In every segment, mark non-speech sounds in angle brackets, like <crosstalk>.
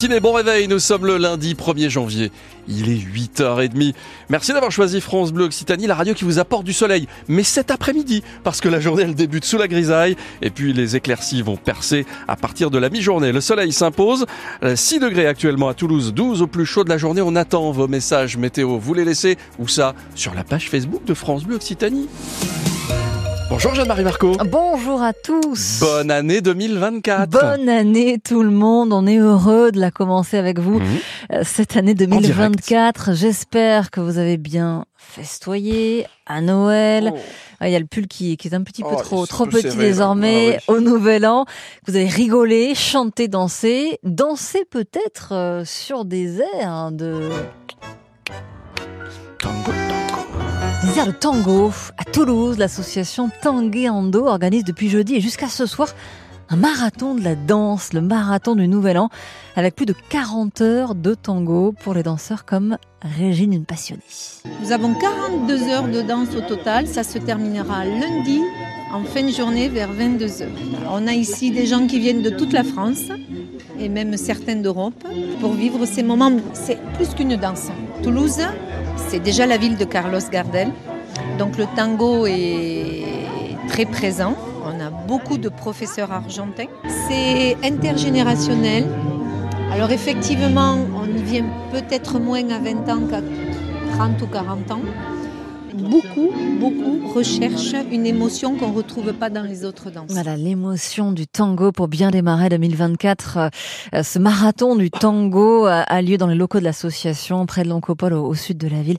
Ciné, bon réveil, nous sommes le lundi 1er janvier. Il est 8h30. Merci d'avoir choisi France Bleu Occitanie, la radio qui vous apporte du soleil. Mais cet après-midi, parce que la journée elle débute sous la grisaille, et puis les éclaircies vont percer à partir de la mi-journée. Le soleil s'impose. 6 euh, degrés actuellement à Toulouse, 12 au plus chaud de la journée. On attend vos messages météo. Vous les laissez où ça? Sur la page Facebook de France Bleu Occitanie. Bonjour Jeanne-Marie Marco. Bonjour à tous. Bonne année 2024. Bonne année tout le monde. On est heureux de la commencer avec vous. Mhm. Euh, cette année 2024, j'espère que vous avez bien festoyé à Noël. Oh. Ah, il y a le pull qui, est un petit peu oh, trop, trop petit désormais ah au Nouvel An. Vous avez rigolé, chanté, dansé. Dansé peut-être euh, sur des airs de... tango à Toulouse. L'association Ando organise depuis jeudi et jusqu'à ce soir un marathon de la danse, le marathon du Nouvel An, avec plus de 40 heures de tango pour les danseurs comme Régine, une passionnée. Nous avons 42 heures de danse au total. Ça se terminera lundi en fin de journée vers 22 heures. On a ici des gens qui viennent de toute la France et même certains d'Europe pour vivre ces moments. C'est plus qu'une danse. Toulouse, c'est déjà la ville de Carlos Gardel. Donc le tango est très présent. On a beaucoup de professeurs argentins. C'est intergénérationnel. Alors effectivement, on y vient peut-être moins à 20 ans qu'à 30 ou 40 ans beaucoup, beaucoup recherchent une émotion qu'on ne retrouve pas dans les autres danses. Voilà, l'émotion du tango pour bien démarrer 2024. Euh, ce marathon du tango a lieu dans les locaux de l'association, près de l'Oncopole, au, sud de la ville.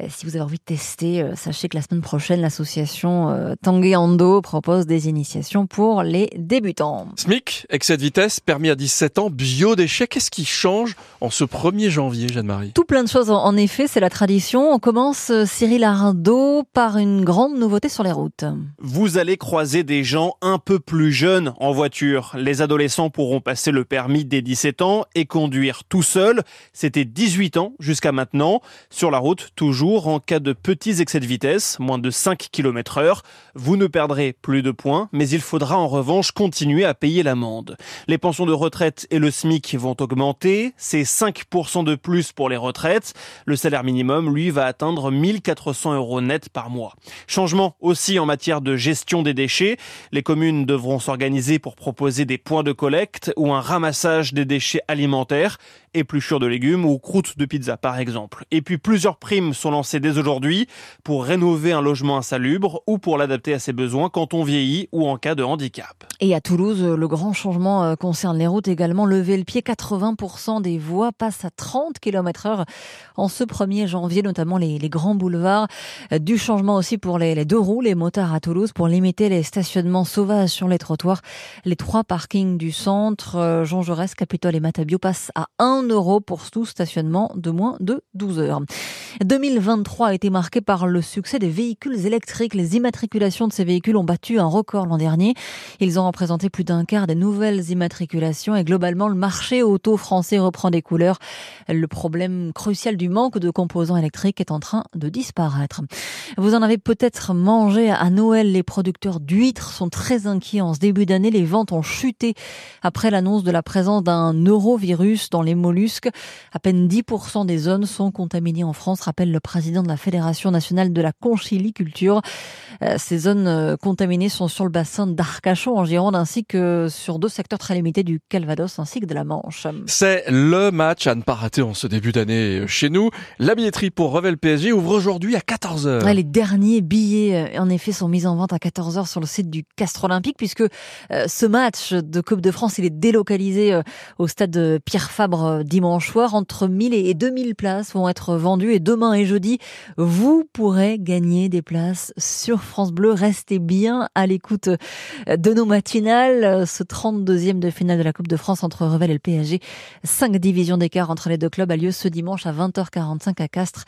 Euh, si vous avez envie de tester, euh, sachez que la semaine prochaine, l'association Tanguay Ando propose des initiations pour les débutants. SMIC, excès de vitesse, permis à 17 ans, biodéchets, qu'est-ce qui change en ce 1er janvier, Jeanne-Marie? Tout plein de choses, en effet, c'est la tradition. On commence, Cyril Arnaud, par une grande nouveauté sur les routes. Vous allez croiser des gens un peu plus jeunes en voiture. Les adolescents pourront passer le permis dès 17 ans et conduire tout seul. C'était 18 ans jusqu'à maintenant. Sur la route, toujours en cas de petits excès de vitesse, moins de 5 km heure. Vous ne perdrez plus de points, mais il faudra en revanche continuer à payer l'amende. Les pensions de retraite et le SMIC vont augmenter. C'est 5% de plus pour les retraites. Le salaire minimum, lui, va atteindre 1400 euros net par mois. Changement aussi en matière de gestion des déchets. Les communes devront s'organiser pour proposer des points de collecte ou un ramassage des déchets alimentaires épluchures de légumes ou croûtes de pizza par exemple. Et puis plusieurs primes sont lancées dès aujourd'hui pour rénover un logement insalubre ou pour l'adapter à ses besoins quand on vieillit ou en cas de handicap. Et à Toulouse, le grand changement euh, concerne les routes également. Lever le pied, 80% des voies passent à 30 km heure en ce 1er janvier, notamment les, grands boulevards. Euh, du changement aussi pour les, deux roues, les motards à Toulouse, pour limiter les stationnements sauvages sur les trottoirs. Les trois parkings du centre, euh, Jean Jaurès, Capitole et Matabio passent à 1 pour tout stationnement de moins de 12 heures. 2023 a été marqué par le succès des véhicules électriques. Les immatriculations de ces véhicules ont battu un record l'an dernier. Ils ont représenté plus d'un quart des nouvelles immatriculations et globalement le marché auto français reprend des couleurs. Le problème crucial du manque de composants électriques est en train de disparaître. Vous en avez peut-être mangé à Noël. Les producteurs d'huîtres sont très inquiets. En ce début d'année, les ventes ont chuté après l'annonce de la présence d'un neurovirus dans les mollusques. À peine 10% des zones sont contaminées en France, rappelle le président de la Fédération nationale de la conchiliculture. Euh, ces zones euh, contaminées sont sur le bassin d'Arcachon en Gironde ainsi que sur deux secteurs très limités du Calvados ainsi que de la Manche. C'est le match à ne pas rater en ce début d'année chez nous. La billetterie pour Revel PSG ouvre aujourd'hui à 14h. les derniers billets euh, en effet sont mis en vente à 14h sur le site du Castre Olympique puisque ce match de Coupe de France il est délocalisé au stade Pierre Fabre dimanche soir. Entre 1000 et 2000 places vont être vendues et demain et jeudi, vous pourrez gagner des places sur France Bleu. Restez bien à l'écoute de nos matinales. Ce 32e de finale de la Coupe de France entre Revel et le PSG. Cinq divisions d'écart entre les deux clubs a lieu ce dimanche à 20h45 à Castres.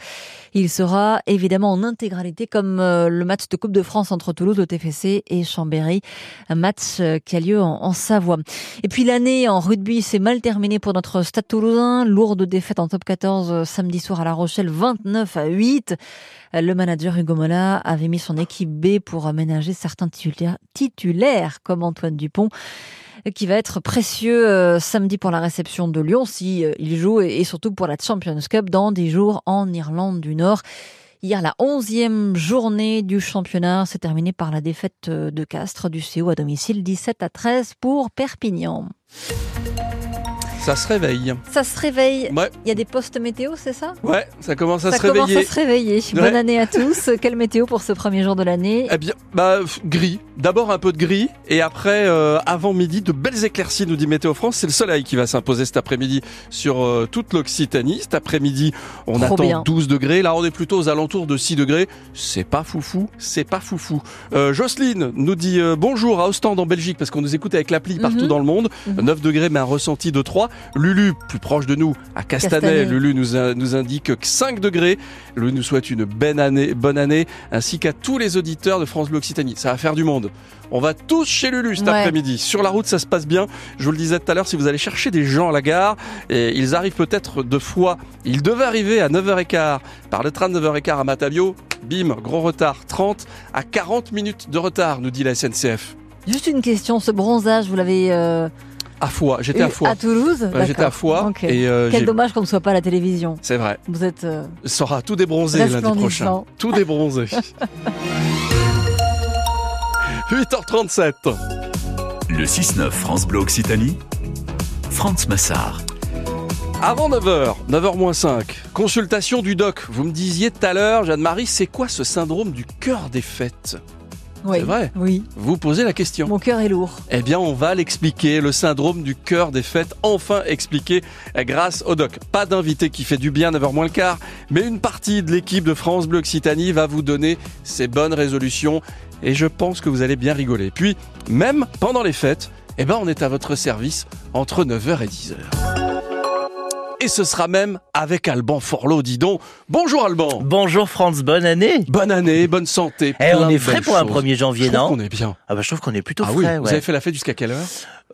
Il sera évidemment en intégralité comme euh, le match de Coupe de France entre Toulouse, le TFC et Chambéry. Un match euh, qui a lieu en, Savoie. Et puis l'année en rugby s'est mal terminée pour notre Stade Lourde défaite en top 14 euh, samedi soir à La Rochelle, 29 à 8. Le manager Hugo Mola avait mis son équipe B pour aménager certains titulaires, comme Antoine Dupont. qui va être précieux euh, samedi pour la réception de Lyon si euh, joue et, surtout pour la Champions Cup dans 10 jours en Irlande du Nord. Hier, la onzième journée du championnat s'est terminée par la défaite de Castres du CO à domicile 17 à 13 pour Perpignan. Ça se réveille. Ça se réveille. Ouais, Il y a des postes météo, c'est ça? Ouais, ça commence à Ça se commence réveiller. à se réveiller. Ouais. Bonne année à tous. <laughs> Quelle météo pour ce premier jour de l'année? Eh bien, bah, gris. D'abord un peu de gris, et après, euh, avant midi, de belles éclaircies, nous dit Météo France. C'est le soleil qui va s'imposer cet après-midi sur euh, toute l'Occitanie. Cet après-midi, on Trop attend bien. 12 degrés. Là, on est plutôt aux alentours de 6 degrés. C'est pas foufou, c'est pas foufou. Euh, Jocelyne nous dit bonjour à Ostende en Belgique, parce qu'on nous écoute avec l'appli partout Mhm. dans le monde. Mhm. 9 degrés, mais un ressenti de 3. Lulu, plus proche de nous, à Castanet. Castanet. Lulu nous, a- nous indique que 5 degrés. Lulu nous souhaite une bonne année, bonne année, ainsi qu'à tous les auditeurs de France Bleu Occitanie. Ça va faire du monde. On va tous chez Lulu cet Ouais. après-midi. Sur la route, ça se passe bien. Je vous le disais tout à l'heure, si vous allez chercher des gens à la gare, et ils arrivent peut-être deux fois. Ils devaient arriver à 9h15 par le train de 9h15 à Matavio. Bim, gros retard. 30 à 40 minutes de retard, nous dit la SNCF. Juste une question, ce bronzage, vous l'avez euh, À Foix, j'étais à Foix. à Toulouse Ouais, J'étais à D'accord. Foix. Et euh, Quel dommage qu'on ne soit pas à la télévision. C'est vrai. Vous êtes euh, sera tout débronzé lundi prochain. Tout débronzé. <laughs> 8h37. Le 6-9 France Bleu Occitanie, Franz Massard. Avant 9h, 9h moins 5, consultation du doc. Vous me disiez tout à l'heure, Jeanne-Marie, c'est quoi ce syndrome du cœur des fêtes? Oui. C'est vrai Oui. Vous posez la question. Mon cœur est lourd. Eh bien, on va l'expliquer, le syndrome du cœur des fêtes, enfin expliqué grâce au doc. Pas d'invité qui fait du bien, 9h moins le quart, mais une partie de l'équipe de France Bleu Occitanie va vous donner ses bonnes résolutions et je pense que vous allez bien rigoler. Puis, même pendant les fêtes, eh ben, on est à votre service entre 9h et 10h. Et ce sera même avec Alban Forlot, dis donc. Bonjour Alban Bonjour Franz, bonne année. Bonne année, bonne santé. Eh, on est frais pour un choses. 1er Je janvier, trouve non qu'on est bien. Ah bah je trouve qu'on est plutôt Ah oui, frais, vous ouais. avez fait la fête jusqu'à quelle heure?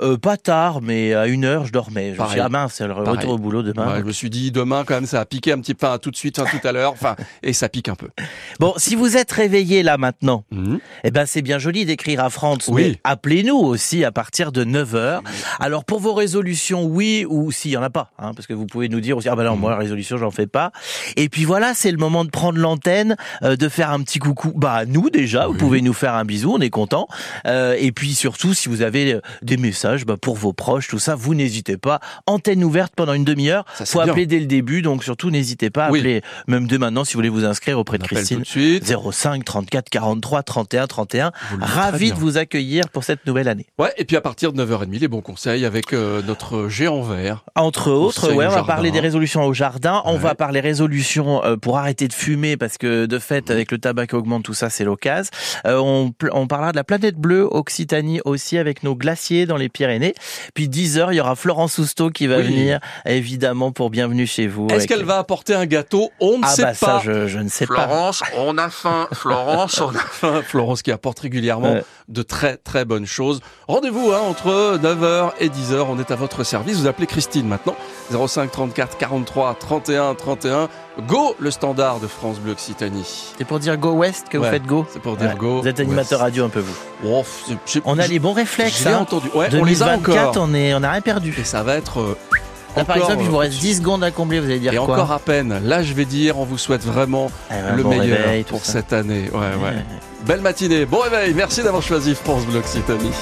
Euh, pas tard, mais à une heure, je dormais. Je me Pareil. suis dit, ah mince, c'est le Pareil. retour au boulot demain. Ouais, je me suis dit demain quand même ça a piqué un petit peu enfin, tout de suite, enfin, tout à l'heure, enfin et ça pique un peu. <laughs> Bon, si vous êtes réveillé là maintenant, Mhm. eh ben c'est bien joli d'écrire à Franz, Oui. mais appelez-nous aussi à partir de 9h. Alors pour vos résolutions, oui ou s'il y en a pas, hein, parce que vous pouvez nous dire aussi, ah ben Mhm. non, moi la résolution, j'en fais pas. Et puis voilà, c'est le moment de prendre l'antenne, euh, de faire un petit coucou. Bah nous déjà, vous pouvez nous faire un bisou, on est content. Euh, et puis surtout, si vous avez euh, des messages bah, pour vos proches, tout ça, vous n'hésitez pas. Antenne ouverte pendant une demi-heure. C'est Faut bien. appeler dès le début, donc surtout n'hésitez pas à Oui. appeler même dès maintenant si vous voulez vous inscrire auprès de Christine. tout de suite. 05 34 43 31 31. Vous le dites très Ravi de vous accueillir pour cette nouvelle année. Ouais, et puis à partir de 9h30, les bons conseils avec euh, notre géant vert. Entre autres, ouais, on va parler des résolutions au jardin. On Ouais. va parler résolutions euh, pour arrêter de fumer parce que de fait, avec le tabac qui augmente, tout ça, c'est l'occasion. Euh, on, on parlera de la planète bleue Occitanie aussi avec nos glaciers dans les Pyrénées. Puis 10 heures, il y aura Florence Sousteau qui va Oui. venir évidemment pour bienvenue chez vous. Est-ce avec- qu'elle va apporter un gâteau On ne Ah sait bah pas. ça, je, je ne sais pas. Florence, on a faim. Florence, on a <laughs> faim. Florence qui apporte régulièrement Ouais. de très très bonnes choses. Rendez-vous hein, entre 9h et 10h. On est à votre service. Vous appelez Christine maintenant. 05 34 43 31 31. Go le standard de France Bleu Occitanie. C'est pour dire Go West que Ouais. vous faites Go C'est pour dire Ouais. go. Vous êtes animateur radio un peu vous. Oh, On a les bons réflexes. Je l'ai hein. entendu. Ouais, on les a 2024, encore. on est, on a rien perdu. Et ça va être. euh, Là, par exemple, il vous euh, reste 10 secondes à combler, vous allez dire Et quoi encore à peine. Là, je vais dire, on vous souhaite vraiment Eh le bon meilleur réveil, pour ça. cette année. Ouais, ouais. Ouais. Belle matinée, bon réveil. Merci d'avoir choisi France Bleu Occitanie.